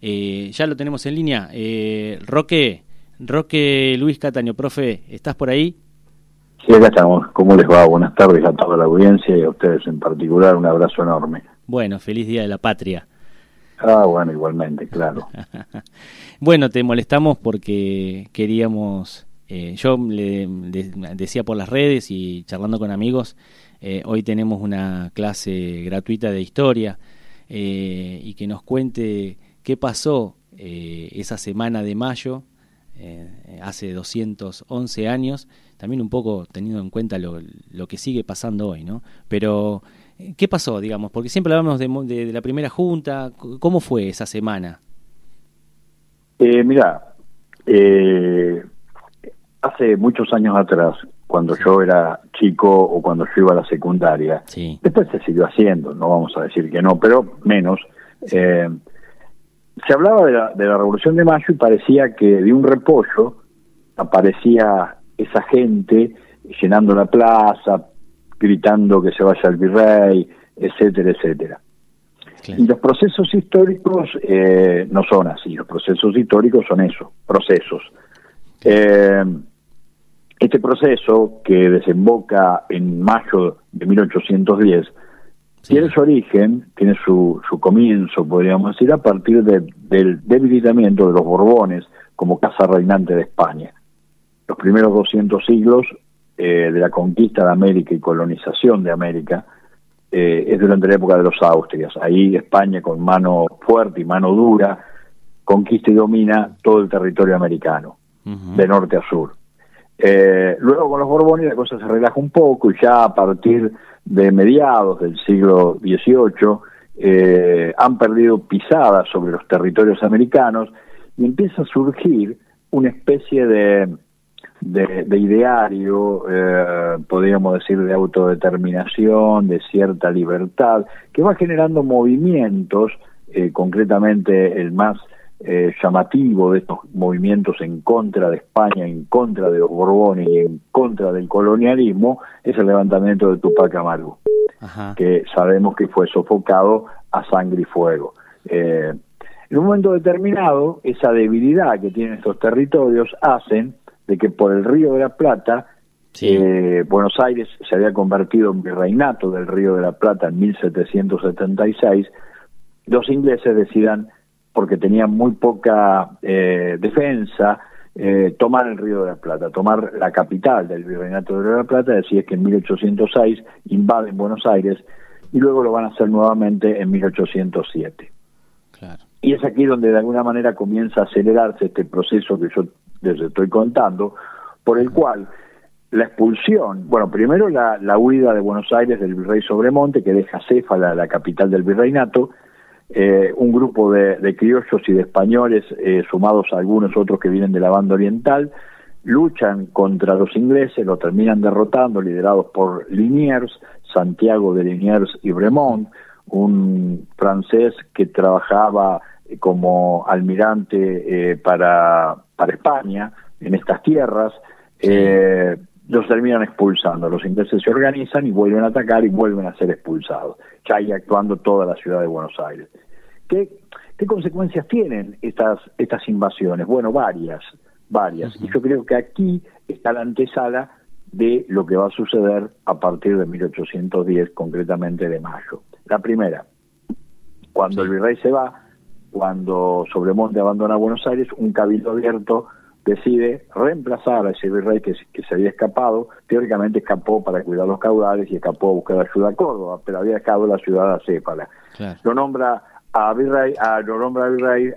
Eh, ya lo tenemos en línea. Eh, Roque, Roque Luis Cataño, profe, ¿estás por ahí? Sí, acá estamos. ¿Cómo les va? Buenas tardes a toda la audiencia y a ustedes en particular. Un abrazo enorme. Bueno, feliz Día de la Patria. Ah, bueno, igualmente, claro. bueno, te molestamos porque queríamos, eh, yo le, decía por las redes y charlando con amigos, eh, hoy tenemos una clase gratuita de historia eh, y que nos cuente qué pasó esa semana de mayo, hace 211 años, también un poco teniendo en cuenta lo, lo que sigue pasando hoy, ¿no? Pero ¿Qué pasó, digamos? Porque siempre hablamos de, la primera junta. ¿Cómo fue esa semana? Eh, mira, eh, hace muchos años atrás, cuando yo era chico o cuando yo iba a la secundaria, después se siguió haciendo, no vamos a decir que no, pero menos. Eh, se hablaba de la, de la Revolución de Mayo y parecía que de un repollo aparecía esa gente llenando la plaza, gritando que se vaya el virrey, etcétera, etcétera. Y los procesos históricos eh, no son así, los procesos históricos son eso, procesos. Eh, este proceso que desemboca en mayo de 1810 tiene su origen, tiene su, su comienzo, podríamos decir, a partir del debilitamiento de los Borbones como casa reinante de España. Los primeros 200 siglos eh, de la conquista de América y colonización de América eh, es durante la época de los Austrias. Ahí España con mano fuerte y mano dura conquista y domina todo el territorio americano, de norte a sur. Eh, luego con los Borbones la cosa se relaja un poco y ya a partir de mediados del siglo XVIII han perdido pisadas sobre los territorios americanos y empieza a surgir una especie de de, ideario, eh, podríamos decir de autodeterminación, de cierta libertad, que va generando movimientos, eh, concretamente el más eh, llamativo de estos movimientos en contra de España, en contra de los Borbones y en contra del colonialismo, es el levantamiento de Tupac Amaru, que sabemos que fue sofocado a sangre y fuego. en un momento determinado, esa debilidad que tienen estos territorios hacen de que por el Río de la Plata, eh, Buenos Aires se había convertido en virreinato del Río de la Plata en 1776, los ingleses decidan, porque tenían muy poca eh, defensa, eh, tomar el Río de la Plata, tomar la capital del virreinato del Río de la Plata, decir es que en 1806 invaden Buenos Aires y luego lo van a hacer nuevamente en 1807. Y es aquí donde de alguna manera comienza a acelerarse este proceso que yo les estoy contando, por el cual la expulsión, bueno, primero la, la huida de Buenos Aires del virrey Sobremonte, que deja Céfala, la capital del virreinato, eh, un grupo de, de, criollos y de españoles, eh, sumados a algunos otros que vienen de la banda oriental, luchan contra los ingleses, lo terminan derrotando, liderados por Liniers, Santiago de Liniers y Bremont, un francés que trabajaba como almirante eh, para, para España en estas tierras, eh, los terminan expulsando. Los ingleses se organizan y vuelven a atacar y vuelven a ser expulsados, ya ahí actuando toda la ciudad de Buenos Aires. ¿Qué, qué consecuencias tienen estas, estas invasiones? Bueno, varias, varias. Y yo creo que aquí está la antesala de lo que va a suceder a partir de 1810, concretamente de mayo. La primera, cuando el virrey se va, cuando Sobremonte abandona Buenos Aires, un cabildo abierto decide reemplazar a ese virrey que, se había escapado, teóricamente escapó para cuidar los caudales y escapó a buscar ayuda a Córdoba, pero había dejado la ciudad a Cépala. Lo nombra a virrey, a, lo nombra a virrey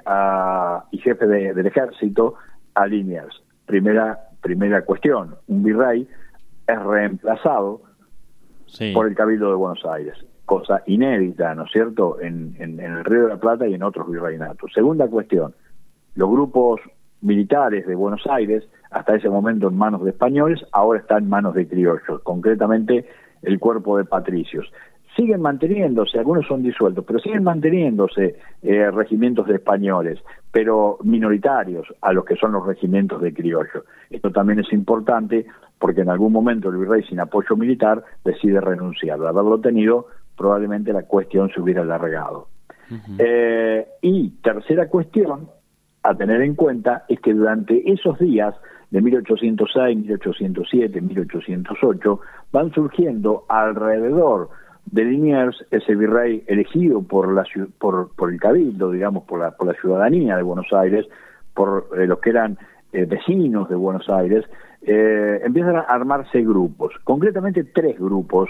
y jefe del ejército a Liniers. Primera, primera cuestión, un virrey es reemplazado por el cabildo de Buenos Aires cosa inédita, ¿no es cierto?, en, en, el Río de la Plata y en otros virreinatos. Segunda cuestión, los grupos militares de Buenos Aires, hasta ese momento en manos de españoles, ahora están en manos de criollos, concretamente el cuerpo de patricios. Siguen manteniéndose, algunos son disueltos, pero siguen manteniéndose eh, regimientos de españoles, pero minoritarios a los que son los regimientos de criollos. Esto también es importante porque en algún momento el virrey sin apoyo militar decide renunciar. De haberlo tenido, probablemente la cuestión se hubiera alargado. Eh, y tercera cuestión a tener en cuenta es que durante esos días de 1806, 1807, 1808 van surgiendo alrededor de Liniers, ese virrey elegido por, la, por, el cabildo, digamos, por la, por la ciudadanía de Buenos Aires, por eh, los que eran eh, vecinos de Buenos Aires, eh, empiezan a armarse grupos, concretamente tres grupos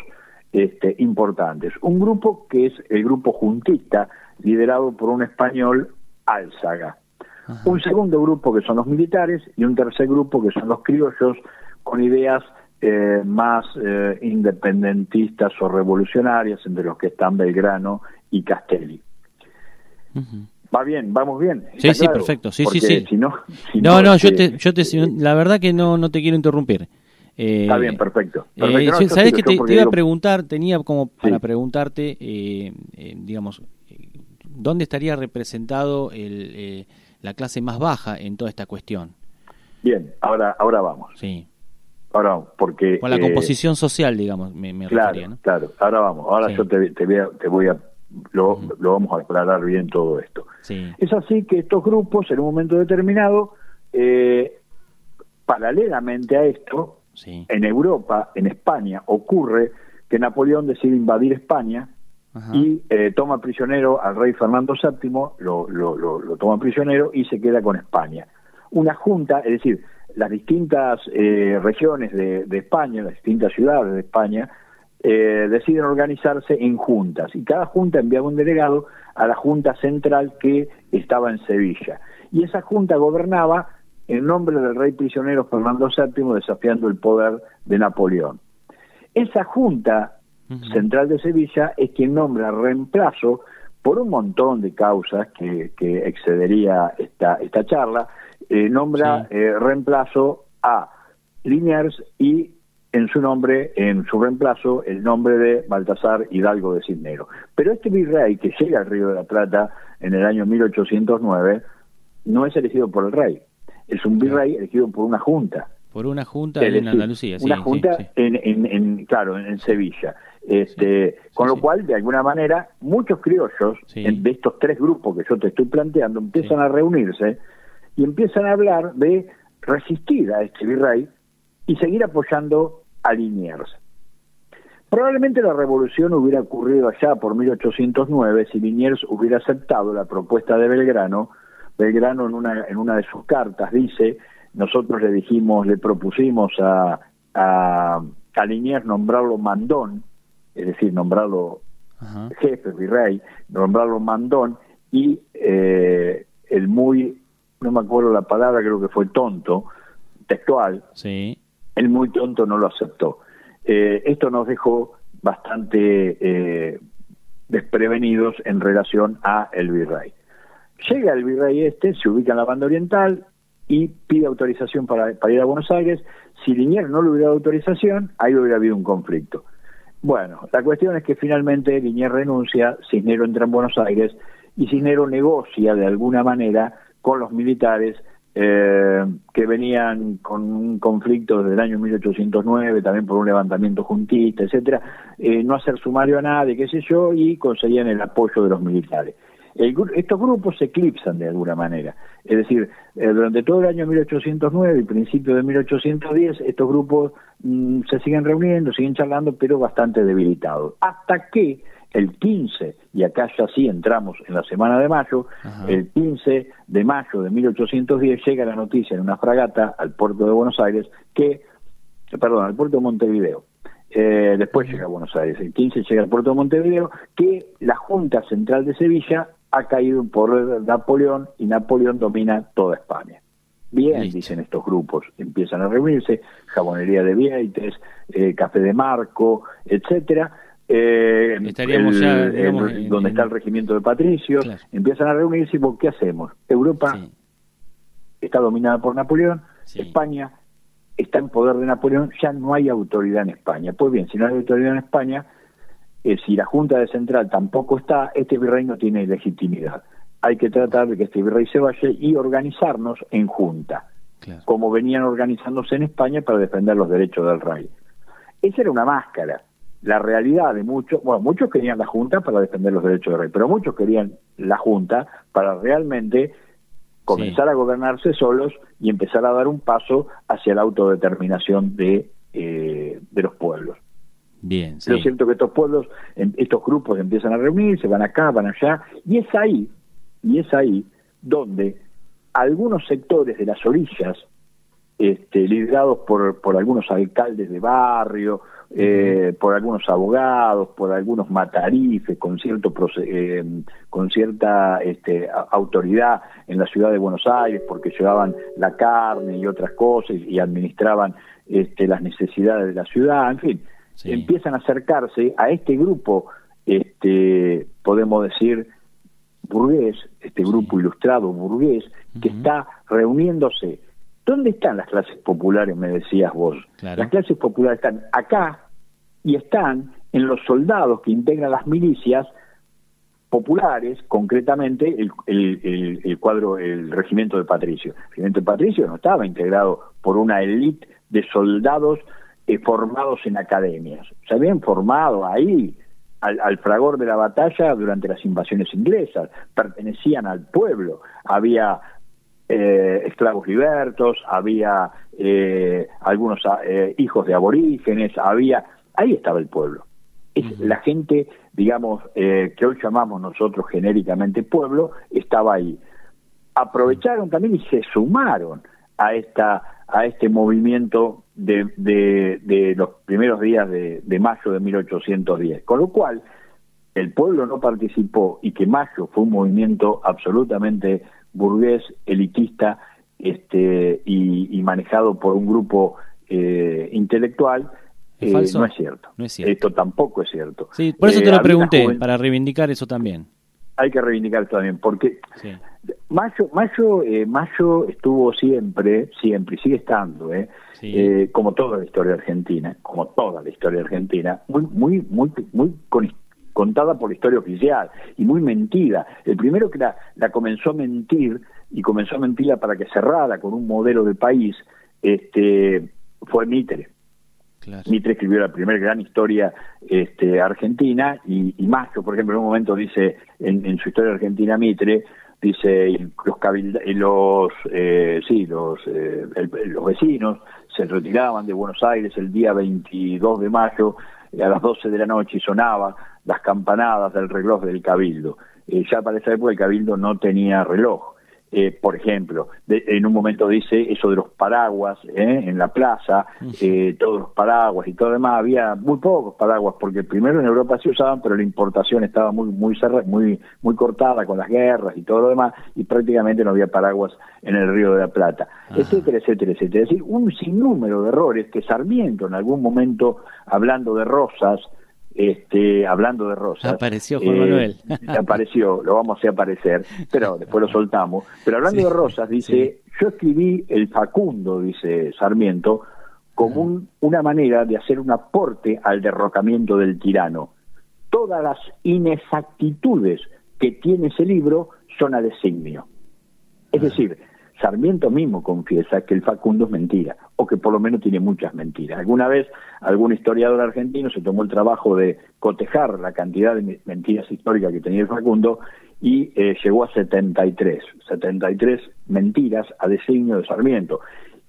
este, importantes. Un grupo que es el grupo juntista, liderado por un español, Álzaga. Un segundo grupo que son los militares y un tercer grupo que son los criollos con ideas eh, más eh, independentistas o revolucionarias, entre los que están Belgrano y Castelli. Va bien, vamos bien. Sí, sí, perfecto. Sí, sí, sí. no, no, no, yo te, yo te, la verdad que no, no te quiero interrumpir. Eh, Está bien, perfecto. ¿Sabes que te, iba a preguntar, tenía como para preguntarte, digamos, ¿dónde estaría representado el, la clase más baja en toda esta cuestión? Bien, ahora, ahora vamos. Sí. Ahora vamos, porque... Con la composición social, digamos, me, me claro, ¿no? Claro, ahora vamos. Ahora yo te, te, voy a, te voy a lo, lo, vamos a aclarar bien todo esto. Es así que estos grupos, en un momento determinado, eh, paralelamente a esto, en Europa, en España, ocurre que Napoleón decide invadir España y eh, toma prisionero al rey Fernando VII, lo, lo, toma prisionero y se queda con España. Una junta, es decir, las distintas eh, regiones de, de, España, las distintas ciudades de España, eh, deciden organizarse en juntas y cada junta enviaba un delegado a la junta central que estaba en Sevilla. Y esa junta gobernaba en nombre del rey prisionero Fernando VII desafiando el poder de Napoleón. Esa junta central de Sevilla es quien nombra reemplazo por un montón de causas que, que excedería esta, esta charla, eh, nombra eh, reemplazo a Liniers y en su nombre, en su reemplazo, el nombre de Baltasar Hidalgo de Cisnero. Pero este virrey que llega al Río de la Plata en el año 1809 no es elegido por el rey, es un virrey elegido por una junta. Por una junta en Andalucía, sí. Una junta En, en, claro, en Sevilla. Este, con lo cual, de alguna manera, muchos criollos de estos tres grupos que yo te estoy planteando empiezan a reunirse y empiezan a hablar de resistir a este virrey y seguir apoyando a Liniers. Probablemente la revolución hubiera ocurrido allá por 1809 si Liniers hubiera aceptado la propuesta de Belgrano. Belgrano en una, en una de sus cartas dice, nosotros le dijimos, le propusimos a, a, Liniers nombrarlo mandón, es decir, nombrarlo jefe, virrey, nombrarlo mandón, y eh, el muy, no me acuerdo la palabra, creo que fue tonto, textual, sí el muy tonto no lo aceptó. Eh, esto nos dejó bastante eh, desprevenidos en relación a el virrey. Llega el virrey este, se ubica en la banda oriental y pide autorización para, ir a Buenos Aires. Si Liniers no le hubiera dado autorización, ahí hubiera habido un conflicto. Bueno, la cuestión es que finalmente Liniers renuncia, Cisnero entra en Buenos Aires y Cisnero negocia de alguna manera con los militares eh, que venían con un conflicto desde el año 1809, también por un levantamiento juntista, etcétera, eh, no hacer sumario a nadie, qué sé yo, y conseguían el apoyo de los militares. Estos grupos se eclipsan de alguna manera, es decir, eh, durante todo el año 1809 y principio de 1810, estos grupos mm, se siguen reuniendo, siguen charlando, pero bastante debilitados, hasta que el 15, y acá ya sí entramos en la semana de mayo, el 15 de mayo de 1810 llega la noticia en una fragata al puerto de Buenos Aires que, perdón, al puerto de Montevideo, eh, después llega a Buenos Aires, el 15 llega al puerto de Montevideo, que la Junta Central de Sevilla ha caído por Napoleón y Napoleón domina toda España. Bien, dicen estos grupos, empiezan a reunirse, jabonería de Vieites, eh, café de Marco, etcétera, eh, Estaríamos ya, donde está el regimiento de patricios, empiezan a reunirse y ¿qué hacemos? Europa está dominada por Napoleón, España está en poder de Napoleón, ya no hay autoridad en España. Pues bien, si no hay autoridad en España, eh, si la Junta de Central tampoco está, este virrey no tiene legitimidad. Hay que tratar de que este virrey se vaya y organizarnos en junta, como venían organizándose en España para defender los derechos del rey. Esa era una máscara la realidad de muchos, bueno, muchos querían la Junta para defender los derechos del rey, pero muchos querían la Junta para realmente comenzar a gobernarse solos y empezar a dar un paso hacia la autodeterminación de, eh, de los pueblos. Bien, sí. es cierto que estos pueblos, estos grupos empiezan a reunirse, van acá, van allá, y es ahí, y es ahí donde algunos sectores de las orillas, este, liderados por, por algunos alcaldes de barrio, eh, por algunos abogados, por algunos matarifes con cierto eh, con cierta este, autoridad en la ciudad de Buenos Aires porque llevaban la carne y otras cosas y administraban este, las necesidades de la ciudad, en fin, empiezan a acercarse a este grupo, este, podemos decir, burgués, este grupo ilustrado burgués, que está reuniéndose. ¿Dónde están las clases populares, me decías vos? Las clases populares están acá y están en los soldados que integran las milicias populares, concretamente el, el, el, cuadro, el regimiento de Patricio. El regimiento de Patricio no estaba integrado por una élite de soldados eh, formados en academias. Se habían formado ahí al, fragor de la batalla durante las invasiones inglesas, pertenecían al pueblo, había eh, esclavos libertos, había eh, algunos hijos de aborígenes, había, ahí estaba el pueblo. Es, La gente, digamos, que hoy llamamos nosotros genéricamente pueblo, estaba ahí. Aprovecharon también y se sumaron a esta a este movimiento de, de, los primeros días de, de, mayo de 1810. Con lo cual, el pueblo no participó y que mayo fue un movimiento absolutamente burgués, elitista este, y, manejado por un grupo eh, intelectual, eh, no, es cierto. no es cierto. Esto tampoco es cierto. Sí, por eso te lo eh, pregunté, para reivindicar eso también hay que reivindicar también, porque Mayo, Mayo, eh, Mayo estuvo siempre, siempre, y sigue estando, eh, eh, como toda la historia argentina, como toda la historia argentina, muy, muy, muy, muy contada por la historia oficial y muy mentida. El primero que la, la comenzó a mentir y comenzó a mentirla para que cerrara con un modelo de país, este, fue Mitre. Mitre escribió la primera gran historia este, argentina y, y Mayo, por ejemplo, en un momento dice en, su historia argentina Mitre, dice los los eh, sí los eh, los vecinos se retiraban de Buenos Aires el día 22 de mayo a las 12 de la noche y sonaba las campanadas del reloj del cabildo. Eh, ya para esa época el cabildo no tenía reloj eh, por ejemplo, en un momento dice eso de los paraguas ¿eh? en la plaza, eh, todos los paraguas y todo demás, había muy pocos paraguas, porque primero en Europa se usaban, pero la importación estaba muy muy muy muy cortada con las guerras y todo lo demás, y prácticamente no había paraguas en el Río de la Plata, etcétera, etcétera, etcétera. Es decir, un sinnúmero de errores que Sarmiento en algún momento, hablando de Rosas, este, hablando de Rosas. Apareció Juan Manuel. Eh, apareció, lo vamos a hacer aparecer, pero después lo soltamos. Pero hablando de Rosas, dice, yo escribí el Facundo, dice Sarmiento, como una manera de hacer un aporte al derrocamiento del tirano. Todas las inexactitudes que tiene ese libro son a designio. Es decir, Sarmiento mismo confiesa que el Facundo es mentira, o que por lo menos tiene muchas mentiras. Alguna vez algún historiador argentino se tomó el trabajo de cotejar la cantidad de mentiras históricas que tenía el Facundo y eh, llegó a 73, 73 mentiras a designio de Sarmiento.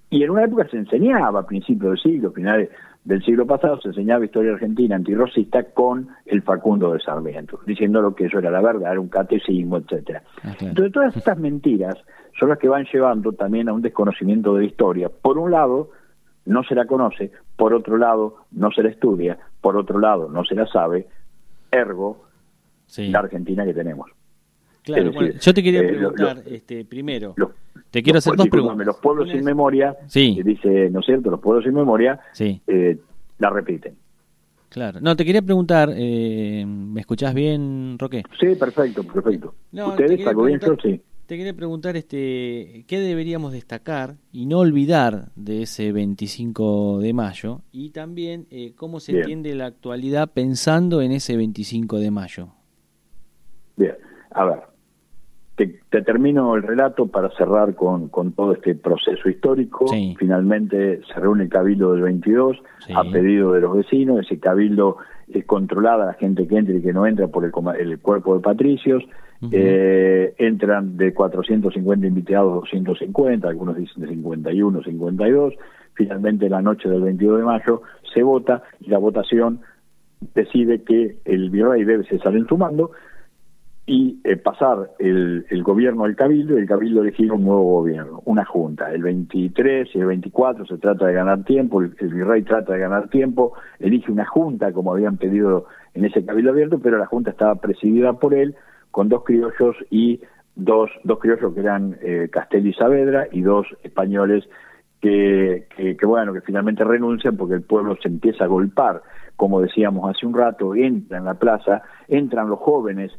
Y en una época se enseñaba, a principios del siglo, finales del siglo pasado, se enseñaba historia argentina antirrocista con el Facundo de Sarmiento, diciendo lo que eso era la verdad, era un catecismo, etcétera. Ah, Entonces todas estas mentiras son las que van llevando también a un desconocimiento de la historia. Por un lado, no se la conoce, por otro lado, no se la estudia, por otro lado, no se la sabe, ergo, la Argentina que tenemos. Claro, yo te quería eh, preguntar, este, primero, te quiero hacer dos preguntas. Los pueblos sin memoria, sí. dice, ¿no es cierto? Los pueblos sin memoria sí. Eh, la repiten. Claro. No, te quería preguntar, eh, ¿me escuchás bien, Roque? Sí, perfecto, perfecto. ¿Ustedes, algo bien yo? Sí. Te quería preguntar este, qué deberíamos destacar y no olvidar de ese 25 de mayo y también eh, cómo se entiende la actualidad pensando en ese 25 de mayo. Bien, a ver, te, termino el relato para cerrar con, con todo este proceso histórico. Finalmente se reúne el cabildo del 22 a pedido de los vecinos. Ese cabildo es controlada la gente que entra y que no entra por el, el cuerpo de patricios. eh, entran de 450 invitados 250, algunos dicen de 51, 52. Finalmente, la noche del 22 de mayo se vota y la votación decide que el virrey debe cesar en su mando y eh, pasar el, el, gobierno al cabildo y el cabildo elegir un nuevo gobierno, una junta. El 23 y el 24 se trata de ganar tiempo, el, virrey trata de ganar tiempo, elige una junta como habían pedido en ese cabildo abierto, pero la junta estaba presidida por él con dos criollos y dos, dos criollos que eran eh, Castelli y Saavedra y dos españoles que, que, que, bueno, que finalmente renuncian porque el pueblo se empieza a golpar, como decíamos hace un rato, entra en la plaza, entran los jóvenes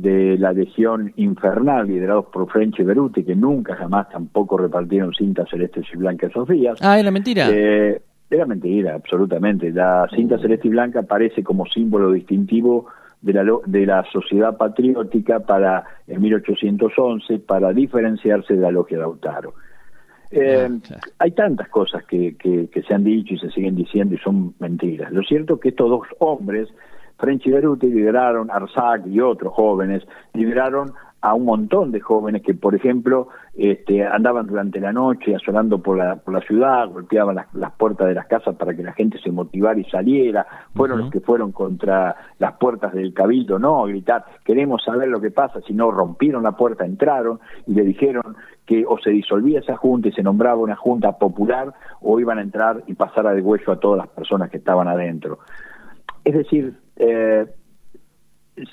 de la Legión Infernal, liderados por French y Beruti, que nunca jamás tampoco repartieron cintas celestes y blancas Sofías. Ah, era mentira. Eh, era mentira, absolutamente. La cinta uh. celeste y blanca aparece como símbolo distintivo de la, de la sociedad patriótica para en 1811 para diferenciarse de la logia de Autaro. Eh, ah, Hay tantas cosas que, que, que, se han dicho y se siguen diciendo y son mentiras. Lo cierto es que estos dos hombres French y Beruti liberaron, Arzac y otros jóvenes, liberaron a un montón de jóvenes que, por ejemplo, este, andaban durante la noche asolando por la, por la ciudad, golpeaban las, puertas de las casas para que la gente se motivara y saliera, fueron los que fueron contra las puertas del cabildo, no, a gritar, queremos saber lo que pasa, si no rompieron la puerta, entraron y le dijeron que o se disolvía esa junta y se nombraba una junta popular, o iban a entrar y pasar a degüello a todas las personas que estaban adentro. Es decir, eh,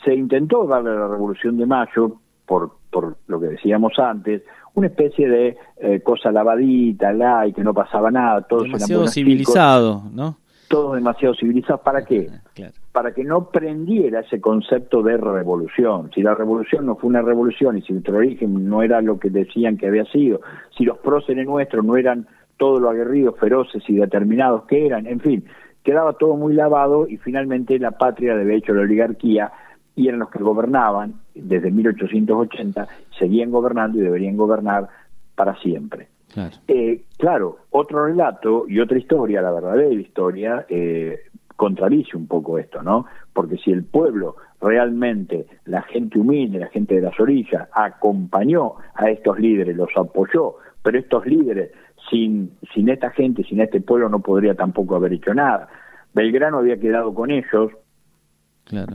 se intentó darle a la Revolución de Mayo, por, por lo que decíamos antes, una especie de eh, cosa lavadita, la y que no pasaba nada, todo demasiado civilizado, ¿no? Todo demasiado civilizado, ¿para qué? Ah, Para que no prendiera ese concepto de revolución. Si la revolución no fue una revolución y si nuestro origen no era lo que decían que había sido, si los próceres nuestros no eran todos los aguerridos, feroces y determinados que eran, en fin, quedaba todo muy lavado y finalmente la patria había hecho la oligarquía y eran los que gobernaban desde 1880, seguían gobernando y deberían gobernar para siempre. Claro, eh, claro otro relato y otra historia, la verdadera historia, eh, contradice un poco esto, ¿no? Porque si el pueblo realmente, la gente humilde, la gente de las orillas, acompañó a estos líderes, los apoyó, pero estos líderes sin, sin esta gente, sin este pueblo no podría tampoco haber hecho nada. Belgrano había quedado con ellos,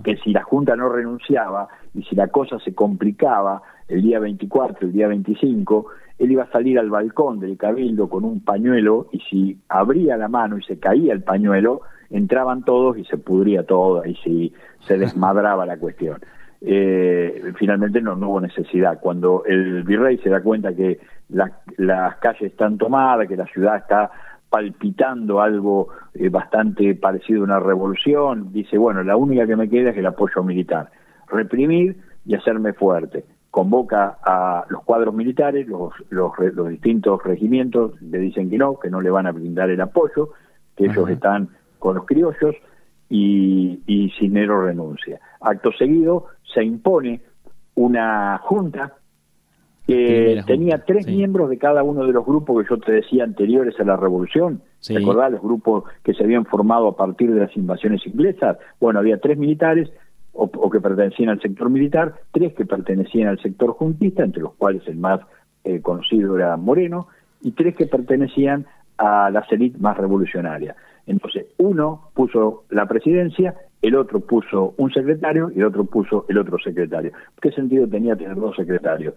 que si la Junta no renunciaba y si la cosa se complicaba el día 24, el día 25, él iba a salir al balcón del cabildo con un pañuelo y si abría la mano y se caía el pañuelo, entraban todos y se pudría todo y si se desmadraba la cuestión. Eh, finalmente no, hubo necesidad. Cuando el virrey se da cuenta que las calles están tomadas, que la ciudad está palpitando algo eh, bastante parecido a una revolución, dice, bueno, la única que me queda es el apoyo militar, reprimir y hacerme fuerte. Convoca a los cuadros militares, los, los, distintos regimientos le dicen que no, que no le van a brindar el apoyo, que ellos están con los criollos y, y Cisnero renuncia. Acto seguido se impone una junta que tenía tres miembros de cada uno de los grupos que yo te decía anteriores a la revolución. ¿Te acordás? Los grupos que se habían formado a partir de las invasiones inglesas. Bueno, había tres militares o, que pertenecían al sector militar, tres que pertenecían al sector juntista, entre los cuales el más eh, conocido era Moreno, y tres que pertenecían a la élites más revolucionaria. Entonces, uno puso la presidencia, el otro puso un secretario y el otro puso el otro secretario. ¿Qué sentido tenía tener dos secretarios?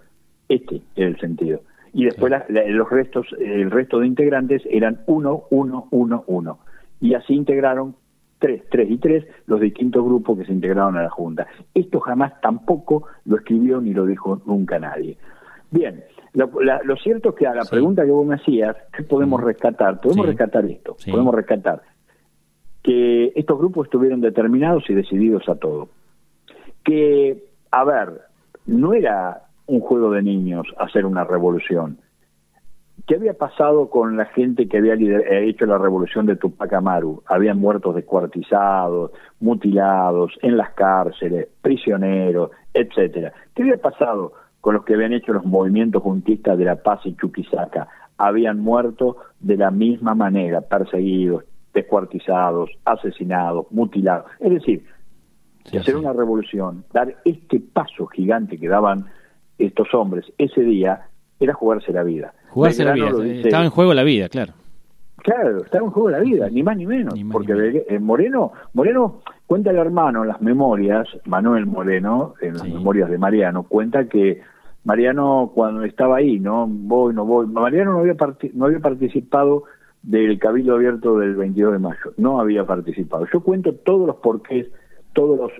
Este era el sentido. Y después los restos, el resto de integrantes eran uno, uno, uno, uno. Y así integraron tres, tres y tres los distintos grupos que se integraron a la Junta. Esto jamás tampoco lo escribió ni lo dijo nunca nadie. Bien, lo, cierto es que a la pregunta que vos me hacías, ¿qué podemos rescatar? Podemos rescatar esto, podemos rescatar que estos grupos estuvieron determinados y decididos a todo. Que, a ver, no era un juego de niños hacer una revolución. ¿Qué había pasado con la gente que había eh, hecho la revolución de Tupac Amaru? Habían muertos descuartizados, mutilados, en las cárceles, prisioneros, etcétera. ¿Qué había pasado con los que habían hecho los movimientos juntistas de La Paz y Chuquisaca. Habían muerto de la misma manera, perseguidos, descuartizados, asesinados, mutilados. Es decir, hacer una revolución, dar este paso gigante que daban estos hombres ese día, era jugarse la vida. Jugarse la vida, estaba en juego la vida, claro. Claro, estaba en juego la vida, ni más ni menos, porque eh, Moreno, Moreno cuenta el hermano en las memorias, Manuel Moreno, en las memorias de Mariano, cuenta que Mariano cuando estaba ahí, no voy, no voy, Mariano no había, no había participado del Cabildo Abierto del 22 de mayo, no había participado. Yo cuento todos los porqués, todos los,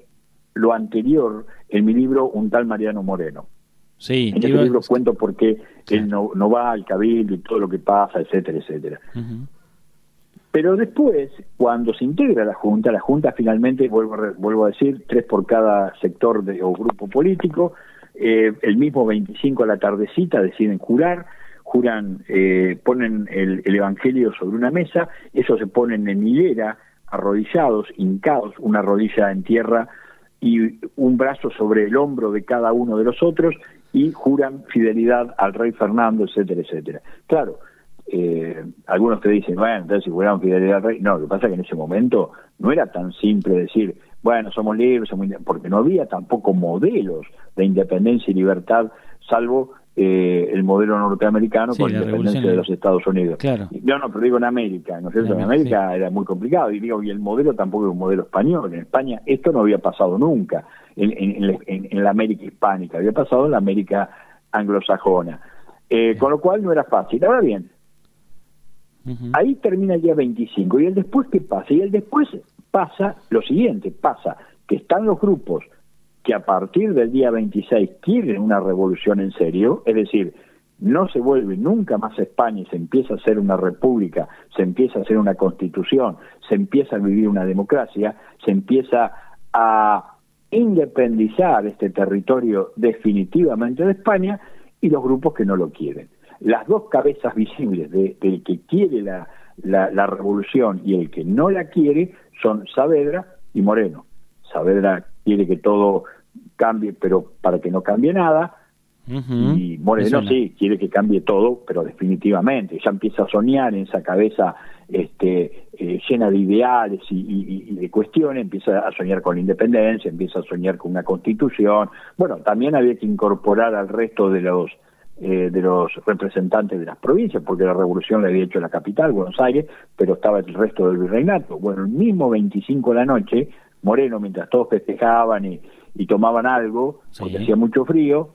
lo anterior en mi libro Un tal Mariano Moreno. Sí, en ese libro cuento por qué él no, no va al cabildo y todo lo que pasa, etcétera, etcétera. Pero después, cuando se integra la Junta, la Junta finalmente, vuelvo a, vuelvo a decir, tres por cada sector de, o grupo político, eh, el mismo 25 a la tardecita deciden jurar, juran, eh, ponen el, el, Evangelio sobre una mesa, eso se ponen en hilera, arrodillados, hincados, una rodilla en tierra y un brazo sobre el hombro de cada uno de los otros, y juran fidelidad al rey Fernando, etcétera, etcétera. Claro, eh, algunos te dicen, bueno, entonces si juraron fidelidad al rey, no, lo que pasa es que en ese momento no era tan simple decir, bueno, somos libres, somos porque no había tampoco modelos de independencia y libertad, salvo eh, el modelo norteamericano con la independencia de los Estados Unidos. Claro. Yo no, pero digo en América, ¿no es cierto? En América era muy complicado, y digo, y el modelo tampoco es un modelo español. En España esto no había pasado nunca en, la América hispánica, había pasado en la América anglosajona. Eh, con lo cual no era fácil. Ahora bien, ahí termina el día 25. ¿Y el después qué pasa? Y el después pasa lo siguiente, pasa que están los grupos que a partir del día 26 quieren una revolución en serio, es decir, no se vuelve nunca más España y se empieza a ser una república, se empieza a hacer una constitución, se empieza a vivir una democracia, se empieza a independizar este territorio definitivamente de España y los grupos que no lo quieren. Las dos cabezas visibles de, del que quiere la, la revolución y el que no la quiere son Saavedra y Moreno. Saavedra quiere que todo cambie, pero para que no cambie nada. Y Moreno sí, quiere que cambie todo, pero definitivamente. Ya empieza a soñar en esa cabeza este, eh, llena de ideales y, de cuestiones, empieza a soñar con la independencia, empieza a soñar con una constitución. Bueno, también había que incorporar al resto de los eh, de los representantes de las provincias, porque la revolución le había hecho la capital, Buenos Aires, pero estaba el resto del virreinato. Bueno, el mismo 25 de la noche, Moreno, mientras todos festejaban y, y tomaban algo, porque hacía mucho frío,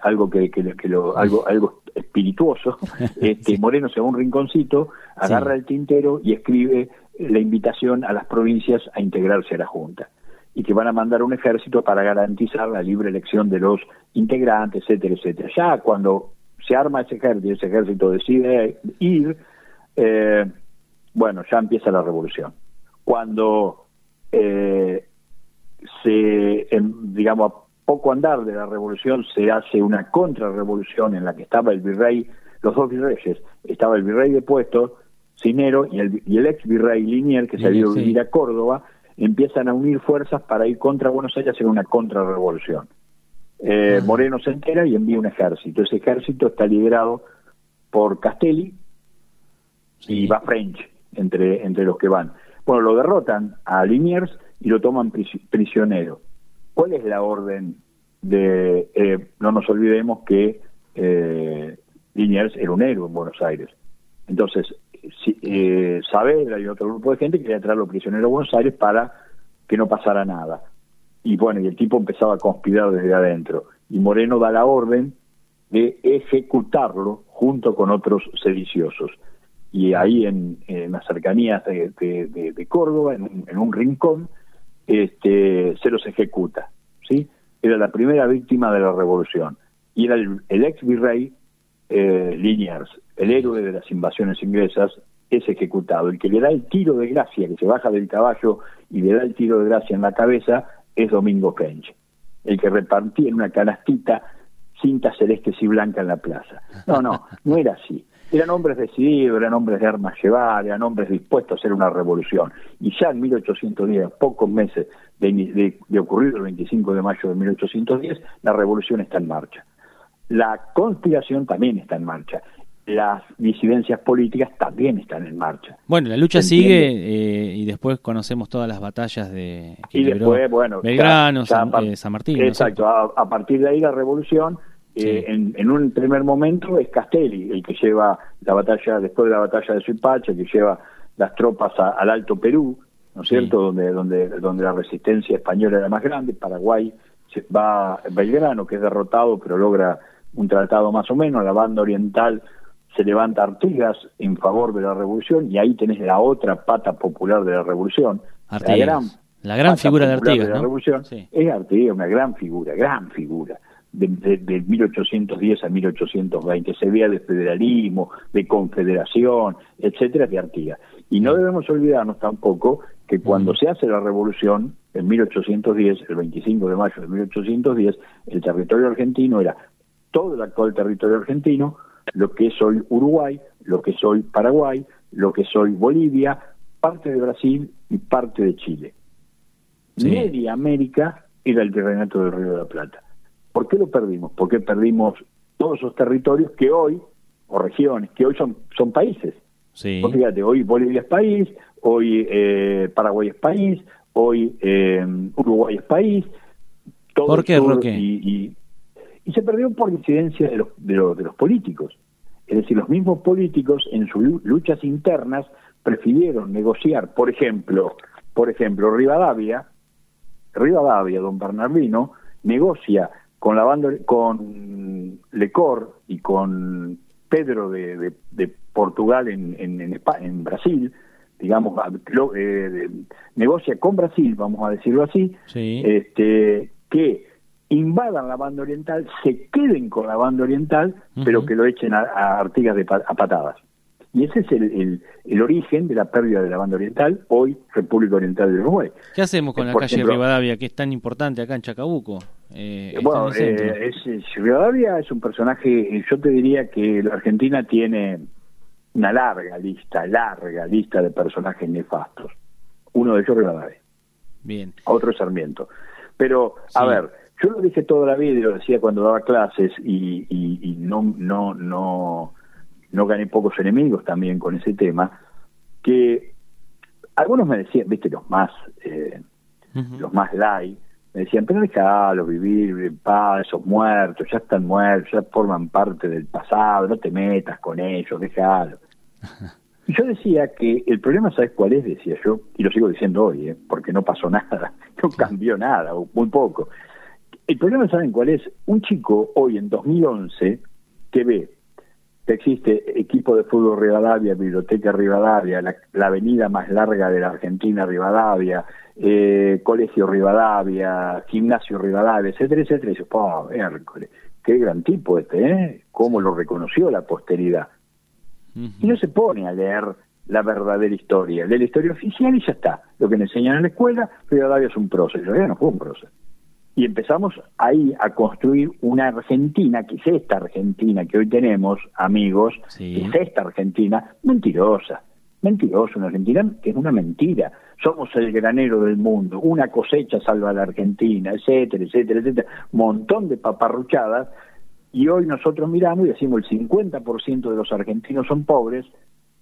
algo que, que, lo, algo, algo espirituoso, este, Moreno se va a un rinconcito, agarra el tintero y escribe la invitación a las provincias a integrarse a la Junta y que van a mandar un ejército para garantizar la libre elección de los integrantes, etcétera, etcétera. Ya cuando se arma ese ejército y ese ejército decide ir, eh, bueno, ya empieza la revolución. Cuando eh, se, digamos, a poco andar de la revolución se hace una contrarrevolución en la que estaba el virrey, los dos virreyes, estaba el virrey de Puesto, Cinero, y el, y el ex virrey Linier, que se había a vivir a Córdoba, empiezan a unir fuerzas para ir contra Buenos Aires en una contrarrevolución. Eh, Moreno se entera y envía un ejército. Ese ejército está liderado por Castelli y va French entre, entre los que van. Bueno, lo derrotan a Liniers y lo toman prisionero. ¿Cuál es la orden de... Eh, no nos olvidemos que eh, Liniers era un héroe en Buenos Aires. Entonces, si, eh, Saavedra y otro grupo de gente quería traerlo prisionero a Buenos Aires para que no pasara nada. Y bueno, y el tipo empezaba a conspirar desde adentro. Y Moreno da la orden de ejecutarlo junto con otros sediciosos y ahí en, las cercanías de, Córdoba, en un, rincón, este, se los ejecuta. ¿sí? Era la primera víctima de la revolución. Y era el, ex virrey eh, Liniers, el héroe de las invasiones inglesas, es ejecutado. El que le da el tiro de gracia, que se baja del caballo y le da el tiro de gracia en la cabeza, es Domingo French, el que repartía en una canastita cintas celestes y blancas en la plaza. No, no, no era así. Eran hombres decididos, eran hombres de armas llevar, eran hombres dispuestos a hacer una revolución. Y ya en 1810, pocos meses de, de, ocurrir el 25 de mayo de 1810, la revolución está en marcha. La conspiración también está en marcha las disidencias políticas también están en marcha. Bueno, la lucha sigue eh, y después conocemos todas las batallas de y después, bueno, Belgrano, San, eh, San, Martín. Exacto, a, partir de ahí la revolución, eh, en, un primer momento es Castelli el que lleva la batalla, después de la batalla de Suipacha, que lleva las tropas al Alto Perú, ¿no es cierto?, donde, donde, donde la resistencia española era más grande, Paraguay va Belgrano, que es derrotado, pero logra un tratado más o menos, la banda oriental se levanta Artigas en favor de la revolución y ahí tenés la otra pata popular de la revolución. La gran, la gran figura de Artigas. la revolución es Artigas, una gran figura, gran figura. De, de, 1810 a 1820 se vea de federalismo, de confederación, etcétera, de Artigas. Y no debemos olvidarnos tampoco que cuando se hace la revolución, en 1810, el 25 de mayo de 1810, el territorio argentino era todo el actual territorio argentino, lo que es hoy Uruguay, lo que es hoy Paraguay, lo que es hoy Bolivia, parte de Brasil y parte de Chile. Media América era el virreinato del Río de la Plata. ¿Por qué lo perdimos? Porque perdimos todos esos territorios que hoy, o regiones, que hoy son, son países. Sí. fíjate, hoy Bolivia es país, hoy eh, Paraguay es país, hoy eh, Uruguay es país. Todo ¿Por qué, y, y se perdió por incidencia de los, de, los, de los políticos. Es decir, los mismos políticos en sus luchas internas prefirieron negociar, por ejemplo, por ejemplo, Rivadavia, Rivadavia, don Bernardino, negocia con la banda, con Lecor y con Pedro de, de, Portugal en, en, en, Brasil, digamos, eh, negocia con Brasil, vamos a decirlo así, este, que invadan la banda oriental, se queden con la banda oriental, pero que lo echen a, Artigas de, a patadas. Y ese es el, el, origen de la pérdida de la banda oriental, hoy República Oriental de Uruguay. ¿Qué hacemos con la calle Rivadavia, que es tan importante acá en Chacabuco? Eh, bueno, eh, es, Rivadavia es un personaje, yo te diría que la Argentina tiene una larga lista, larga lista de personajes nefastos. Uno de ellos Rivadavia. Bien. Otro es Sarmiento. Pero, a ver, yo lo dije toda la vida y lo decía cuando daba clases y, y, no, no, no, no gané pocos enemigos también con ese tema, que algunos me decían, viste, los más, eh, los más light, me decían, pero déjalo vivir en paz, esos muertos, ya están muertos, ya forman parte del pasado, no te metas con ellos, déjalo. Y yo decía que el problema, ¿sabes cuál es? Decía yo, y lo sigo diciendo hoy, ¿eh? porque no pasó nada, no cambió nada, o muy poco. El problema, ¿saben cuál es? Un chico hoy en 2011 que ve que existe equipo de fútbol Rivadavia, biblioteca Rivadavia, la, avenida más larga de la Argentina Rivadavia, eh, colegio Rivadavia, gimnasio Rivadavia, etcétera, etcétera, y dice, ¡oh, miércoles! ¡Qué gran tipo este, eh! ¿Cómo lo reconoció la posteridad? Y no se pone a leer la verdadera historia, lee la historia oficial y ya está. Lo que le enseñan en la escuela, Rivadavia es un prócer, ya no fue un prócer y empezamos ahí a construir una Argentina, que es esta Argentina que hoy tenemos, amigos, que es esta Argentina mentirosa, mentirosa, una Argentina que es una mentira. Somos el granero del mundo, una cosecha salva a la Argentina, etcétera, etcétera, etcétera, montón de paparruchadas, y hoy nosotros miramos y decimos el 50% de los argentinos son pobres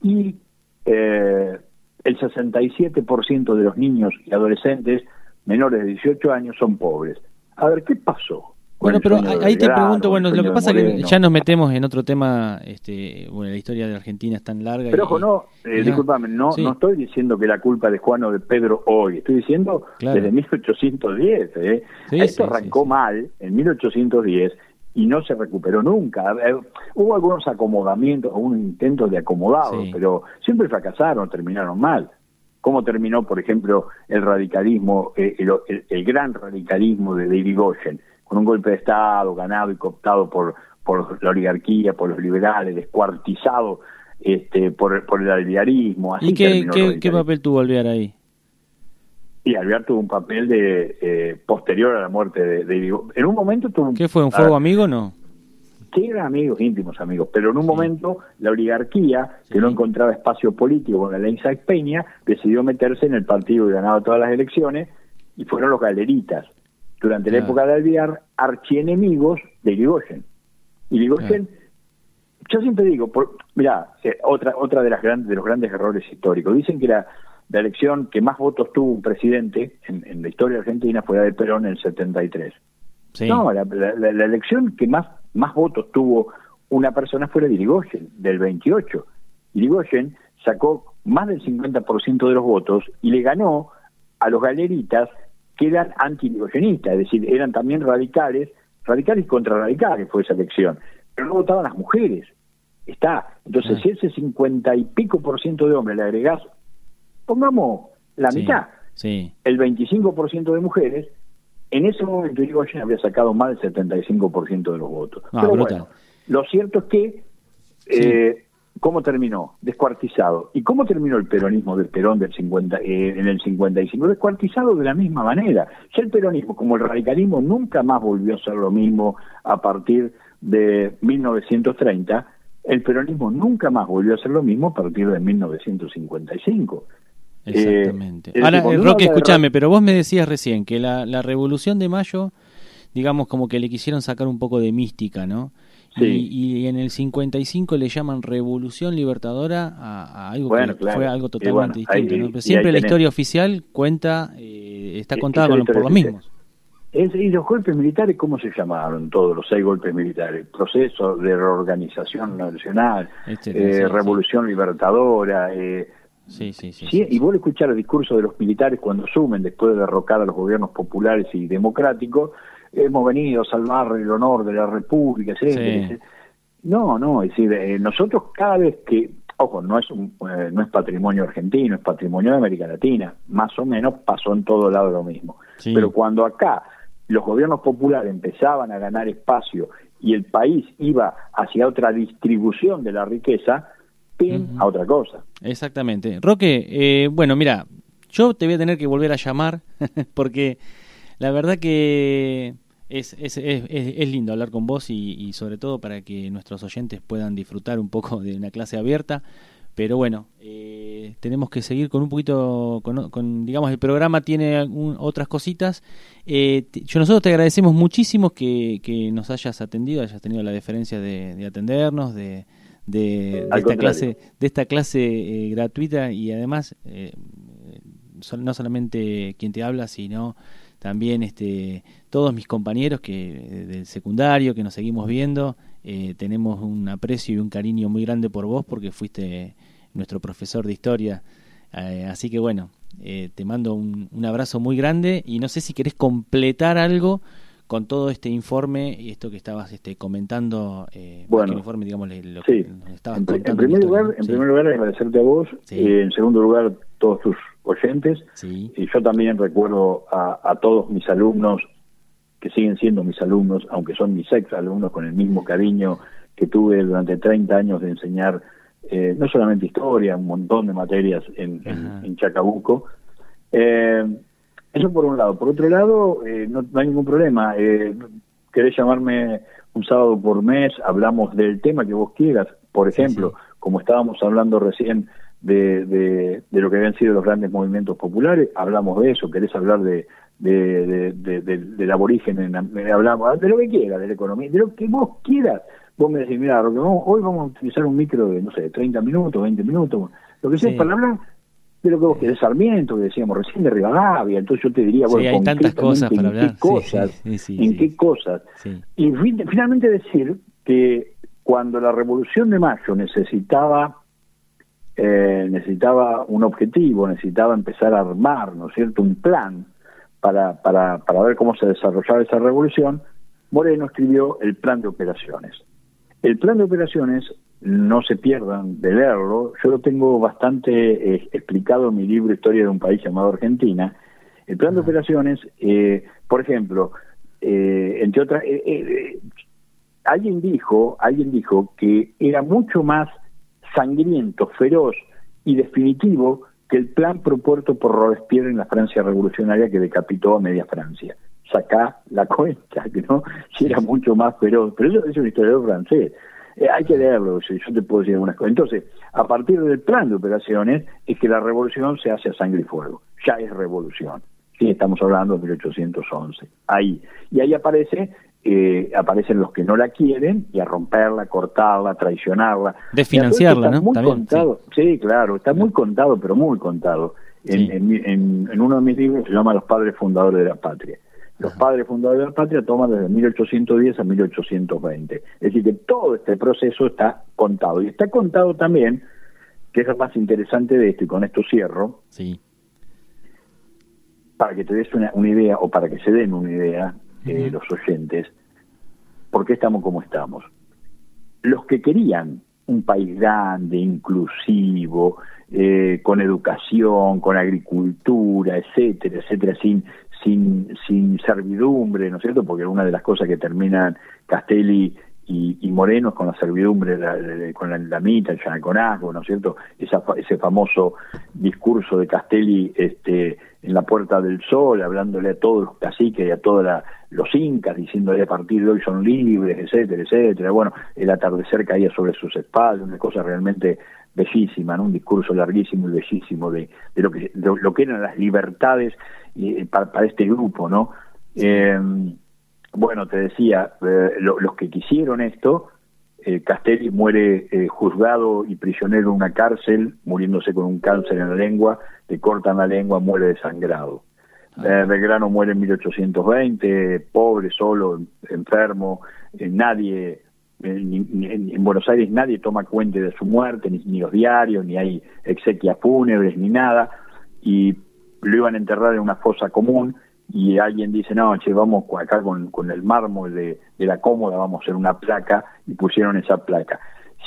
y eh, el 67% de los niños y adolescentes menores de 18 años son pobres. A ver, ¿qué pasó? Bueno, pero ahí te pregunto, bueno, lo que pasa es que ya nos metemos en otro tema, este, bueno, la historia de Argentina es tan larga. Pero ojo, no, eh, discúlpame, no, no estoy diciendo que la culpa de Juan o de Pedro hoy, estoy diciendo desde 1810. ¿eh? Esto arrancó mal en 1810 y no se recuperó nunca. hubo algunos acomodamientos, algunos intentos de acomodado, pero siempre fracasaron, terminaron mal cómo terminó, por ejemplo, el radicalismo, eh, el, gran radicalismo de David Goyen, con un golpe de Estado ganado y cooptado por, por la oligarquía, por los liberales, descuartizado este, por, por el alvearismo. ¿Y qué, qué, papel tuvo Alvear ahí? Y Alvear tuvo un papel de eh, posterior a la muerte de David Goyen. En un momento tuvo... ¿Qué fue, un fuego amigo o no? Que eran amigos, íntimos amigos, pero en un momento la oligarquía, que no encontraba espacio político con la ley Isaac Peña, decidió meterse en el partido y ganaba todas las elecciones, y fueron los galeritas, durante la época de Alviar, archienemigos de Irigoyen. Irigoyen, yo siempre digo, por, mirá, otra, otra de, las grandes, de los grandes errores históricos, dicen que la, la elección que más votos tuvo un presidente en, la historia argentina fue la de Perón en el 73. No, la, la, elección que más, más votos tuvo una persona fue la de Irigoyen, del 28. Irigoyen sacó más del 50% de los votos y le ganó a los galeritas que eran anti-irigoyenistas, es decir, eran también radicales, radicales contra radicales fue esa elección, pero no votaban las mujeres. Está. Entonces, ah. si ese 50 y pico por ciento de hombres le agregás, pongamos la mitad, sí. el 25% de mujeres, en ese momento Irigoyen había sacado más del 75% de los votos. Ah, pero bueno, lo cierto es que eh, ¿Cómo terminó? Descuartizado. ¿Y cómo terminó el peronismo del Perón del 50, eh, en el 55? Descuartizado de la misma manera. Ya el peronismo, como el radicalismo, nunca más volvió a ser lo mismo a partir de 1930, el peronismo nunca más volvió a ser lo mismo a partir de 1955. Exactamente. Eh, Ahora, Roque, escúchame, pero vos me decías recién que la, la Revolución de Mayo, digamos como que le quisieron sacar un poco de mística, ¿no? Y, en el 55 le llaman Revolución Libertadora a, algo que fue algo totalmente distinto. siempre la historia oficial cuenta, eh, está contada por los mismos. ¿Y los golpes militares cómo se llamaron todos los seis golpes militares? Proceso de reorganización nacional, este, eh, Revolución Libertadora. Eh, sí, sí, sí, Y vos escuchar el discurso de los militares cuando sumen después de derrocar a los gobiernos populares y democráticos, hemos venido a salvar el honor de la República, No, no, es decir, eh, nosotros cada vez que, ojo, no es, un, eh, no es patrimonio argentino, es patrimonio de América Latina, más o menos pasó en todo lado lo mismo. Pero cuando acá los gobiernos populares empezaban a ganar espacio y el país iba hacia otra distribución de la riqueza, pin, a otra cosa. Exactamente. Roque, eh, bueno, mira, yo te voy a tener que volver a llamar porque la verdad que es, es, es, es lindo hablar con vos y, sobre todo para que nuestros oyentes puedan disfrutar un poco de una clase abierta. Pero bueno, eh, tenemos que seguir con un poquito, con, digamos, el programa tiene otras cositas. Eh, yo nosotros te agradecemos muchísimo que, que, nos hayas atendido, hayas tenido la deferencia de, atendernos, de, de, esta clase, de esta clase eh, gratuita y además no solamente quien te habla, sino también este, todos mis compañeros que del secundario que nos seguimos viendo, eh, tenemos un aprecio y un cariño muy grande por vos porque fuiste nuestro profesor de historia. Eh, así que bueno, eh, te mando un, abrazo muy grande y no sé si querés completar algo con todo este informe y esto que estabas este, comentando, bueno, informe, digamos, lo que estabas en, En primer, lugar, en primer lugar, agradecerte a vos. en segundo lugar, todos tus oyentes. Y yo también recuerdo a, todos mis alumnos, que siguen siendo mis alumnos, aunque son mis ex alumnos, con el mismo cariño que tuve durante 30 años de enseñar eh, no solamente historia, un montón de materias en, en, Chacabuco. Eh, eso por un lado. Por otro lado, eh, no, hay ningún problema. querés llamarme un sábado por mes, hablamos del tema que vos quieras. Por ejemplo, como estábamos hablando recién de, de, de, lo que habían sido los grandes movimientos populares, hablamos de eso, querés hablar de, de, del aborigen, hablamos de lo que quieras, de la economía, de lo que vos quieras. Vos me decís, mira, hoy vamos a utilizar un micro de, no sé, 30 minutos, 20 minutos, lo que sea, para hablar de lo que vos querés, Sarmiento, que decíamos recién de Rivadavia, entonces yo te diría, bueno, hay tantas cosas para hablar. Qué cosas, en qué cosas. Y finalmente decir que cuando la Revolución de Mayo necesitaba eh, necesitaba un objetivo, necesitaba empezar a armar, ¿no es cierto?, un plan para, para, para ver cómo se desarrollaba esa revolución, Moreno escribió el plan de operaciones. El plan de operaciones, no se pierdan de leerlo, yo lo tengo bastante eh, explicado en mi libro Historia de un país llamado Argentina. El plan de operaciones, eh, por ejemplo, entre otras, alguien dijo, alguien dijo que era mucho más sangriento, feroz y definitivo que el plan propuesto por Robespierre en la Francia revolucionaria que decapitó a media Francia. Sacá la cuenta, no, si era mucho más feroz, pero eso es un historiador francés. Eh, hay que leerlo, yo te puedo decir algunas cosas. Entonces, a partir del plan de operaciones, es que la revolución se hace a sangre y fuego. Ya es revolución. Sí, estamos hablando de 1811. Ahí. Y ahí aparece eh, aparecen los que no la quieren y a romperla, cortarla, traicionarla. Desfinanciarla, ¿no? Muy contado, sí. claro, está muy contado, pero muy contado. En, en, uno de mis libros se llama Los Padres Fundadores de la Patria. Los padres fundadores de la patria toman desde 1810 a 1820. Es decir, que todo este proceso está contado. Y está contado también, que es lo más interesante de esto, y con esto cierro, sí. para que te des una, idea, o para que se den una idea, eh, los oyentes, por qué estamos como estamos. Los que querían un país grande, inclusivo, eh, con educación, con agricultura, etcétera, etcétera, sin, sin, sin servidumbre, ¿no es cierto? Porque una de las cosas que terminan Castelli y, y Moreno con la servidumbre, con la, la mita, el chanaconazgo, ¿no es cierto? Esa, ese famoso discurso de Castelli este, en la Puerta del Sol, hablándole a todos los caciques y a todos los incas, diciéndole a partir de hoy son libres, etcétera, etcétera. Bueno, el atardecer caía sobre sus espaldas, una cosa realmente bellísima, ¿no? un discurso larguísimo y bellísimo de, de lo, que, de lo que eran las libertades eh, para, este grupo, ¿no? Eh, bueno, te decía, eh, los que quisieron esto, Castelli muere juzgado y prisionero en una cárcel, muriéndose con un cáncer en la lengua, le cortan la lengua, muere desangrado. Ah. Belgrano muere en 1820, pobre, solo, enfermo, nadie en, Buenos Aires nadie toma cuenta de su muerte, ni, los diarios, ni hay exequias fúnebres, ni nada, y lo iban a enterrar en una fosa común, y alguien dice, no, che, vamos acá con, con el mármol de, la cómoda, vamos a hacer una placa, y pusieron esa placa.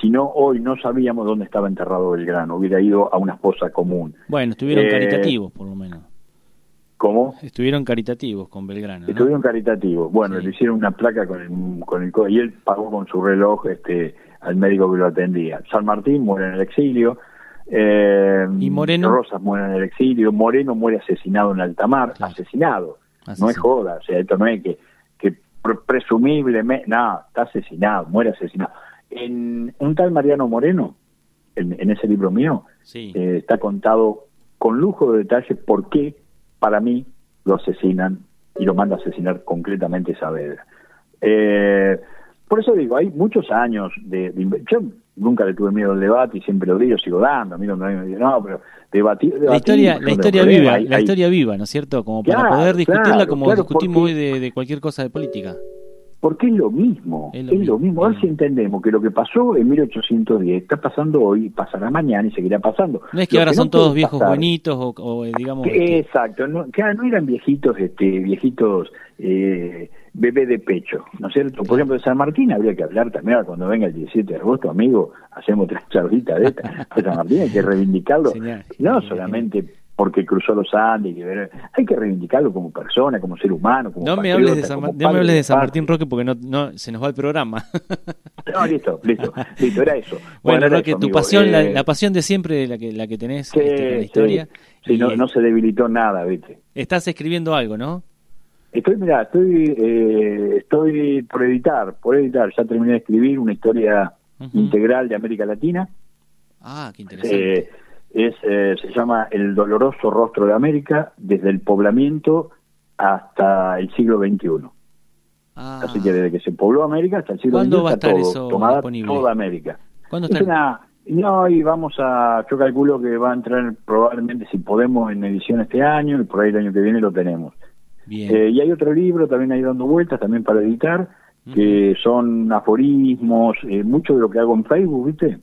Si no, hoy no sabíamos dónde estaba enterrado Belgrano, hubiera ido a una fosa común. Bueno, estuvieron eh, caritativos, por lo menos. ¿Cómo? Estuvieron caritativos con Belgrano. Estuvieron caritativos. Bueno, le hicieron una placa con el, con el y él pagó con su reloj este al médico que lo atendía. San Martín muere en el exilio. Eh, ¿Y Moreno? Rosas muere en el exilio. Moreno muere asesinado en alta mar. Asesinado. No es joda. O sea, esto no es que, que presumiblemente. No, está asesinado. Muere asesinado. En un tal Mariano Moreno, en, ese libro mío, eh, está contado con lujo de detalle por qué para mí lo asesinan y lo manda a asesinar concretamente Saavedra. Eh, por eso digo, hay muchos años de, Yo nunca le tuve miedo al debate y siempre lo digo, sigo dando. A mí no me dicen, no, pero debatir. la historia, la historia viva, la historia viva, ¿no es cierto? Como para poder discutirla como discutimos hoy de, cualquier cosa de política porque es lo mismo, es lo, mismo. A ver si entendemos que lo que pasó en 1810 está pasando hoy, pasará mañana y seguirá pasando. No es que ahora son todos viejos bonitos o, digamos... exacto, no, que no eran viejitos, este, viejitos eh, bebé de pecho, ¿no es cierto? Por ejemplo, de San Martín habría que hablar también cuando venga el 17 de agosto, amigo, hacemos otra charlita de esta. De San Martín hay que reivindicarlo, no solamente porque cruzó los Andes, hay que reivindicarlo como persona, como ser humano, como No me hables de San, no me hables de San Martín Roque porque no, no se nos va el programa. No, listo, listo, listo, era eso. Bueno, Roque, tu pasión, la, eh, pasión de siempre, la que, la que tenés este, con la historia. Sí, no, no se debilitó nada, ¿viste? Estás escribiendo algo, ¿no? Estoy, mira, estoy, eh, estoy por editar, por editar, ya terminé de escribir una historia integral de América Latina. Ah, qué interesante. Es, eh, se llama El doloroso rostro de América, desde el poblamiento hasta el siglo XXI. Ah. Así que desde que se pobló América hasta el siglo XXI va a estar todo, tomada toda América. ¿Cuándo está? no, y vamos a, yo calculo que va a entrar probablemente, si podemos, en edición este año, y por ahí el año que viene lo tenemos. Eh, y hay otro libro también ahí dando vueltas, también para editar, que son aforismos, eh, mucho de lo que hago en Facebook, ¿viste?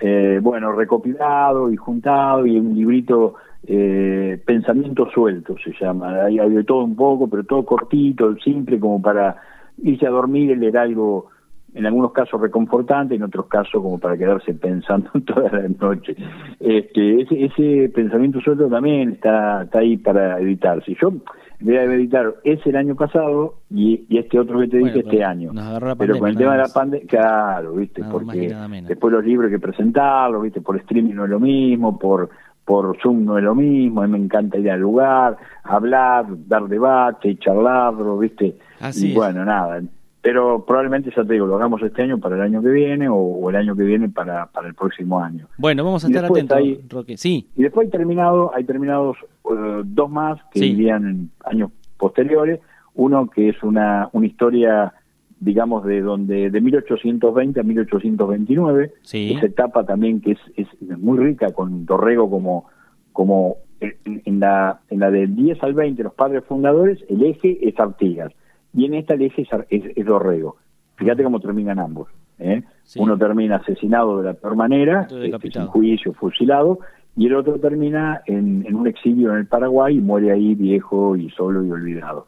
Eh, bueno, recopilado y juntado y un librito eh, Pensamiento Suelto se llama. Hay, de todo un poco, pero todo cortito, simple, como para irse a dormir y leer algo, en algunos casos reconfortante, en otros casos como para quedarse pensando toda la noche. Este, ese, ese pensamiento suelto también está, está ahí para editarse. Yo voy a editar ese el año pasado y, este otro que te dije este año. Pero con el tema de la pandemia, claro, ¿viste? Porque después los libros hay que presentarlos, ¿viste? Por streaming no es lo mismo, por por Zoom no es lo mismo, a mí me encanta ir al lugar, hablar, dar debate, charlarlo, ¿viste? y bueno, nada, pero probablemente ya te digo, lo hagamos este año para el año que viene o, el año que viene para, para el próximo año. Bueno, vamos a estar atentos, Roque. Sí. Y después hay terminado, hay terminados eh, dos más que irían en años posteriores. Uno que es una, una historia digamos, de donde de 1820 a 1829, esa etapa también que es, es muy rica con Dorrego como, como en, la, en la del 10 al 20, los padres fundadores, el eje es Artigas, y en esta el eje es, Dorrego. Fíjate cómo terminan ambos. ¿eh? Uno termina asesinado de la peor manera, este, sin juicio, fusilado, y el otro termina en, en, un exilio en el Paraguay y muere ahí viejo y solo y olvidado.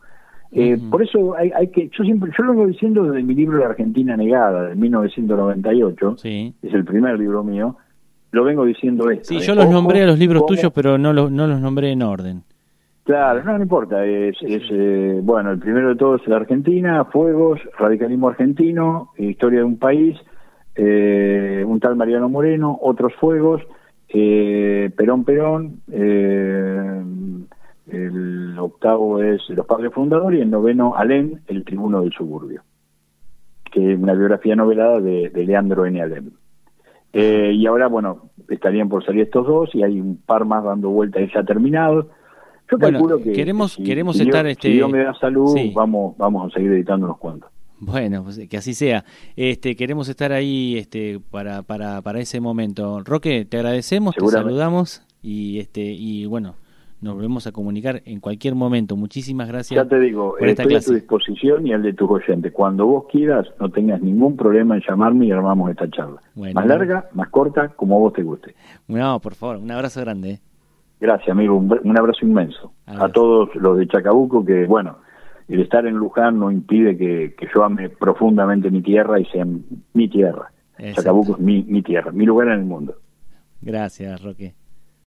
Eh, por eso hay, hay, que, yo siempre, yo lo vengo diciendo desde mi libro La Argentina Negada, de 1998, es el primer libro mío, lo vengo diciendo esto. Sí, ¿eh? yo los nombré a los libros tuyos, pero no los, no los nombré en orden. Claro, no, no importa. Es, eh, bueno, el primero de todos es la Argentina, Fuegos, Radicalismo Argentino, Historia de un País, eh, un tal Mariano Moreno, otros Fuegos, Perón Perón, el octavo es Los Padres Fundadores y el noveno Alem, El Tribuno del Suburbio, que es una biografía novelada de, de Leandro N. Eh, y ahora, bueno, estarían por salir estos dos y hay un par más dando vuelta y ya terminados. Yo calculo que queremos, queremos estar Dios, este si Dios me da salud, vamos, vamos a seguir editando unos cuantos. Bueno, pues que así sea. Este, queremos estar ahí este, para, para, para ese momento. Roque, te agradecemos, te saludamos y este y bueno, nos volvemos a comunicar en cualquier momento. Muchísimas gracias. Ya te digo, estoy a tu disposición y al de tus oyentes. Cuando vos quieras, no tengas ningún problema en llamarme y armamos esta charla. más larga, más corta, como a vos te guste. No, por favor, un abrazo grande. Gracias, amigo. Un, abrazo inmenso. A todos los de Chacabuco, que bueno, el estar en Luján no impide que, yo ame profundamente mi tierra y sea mi tierra. Chacabuco es mi, mi tierra, mi lugar en el mundo. Gracias, Roque.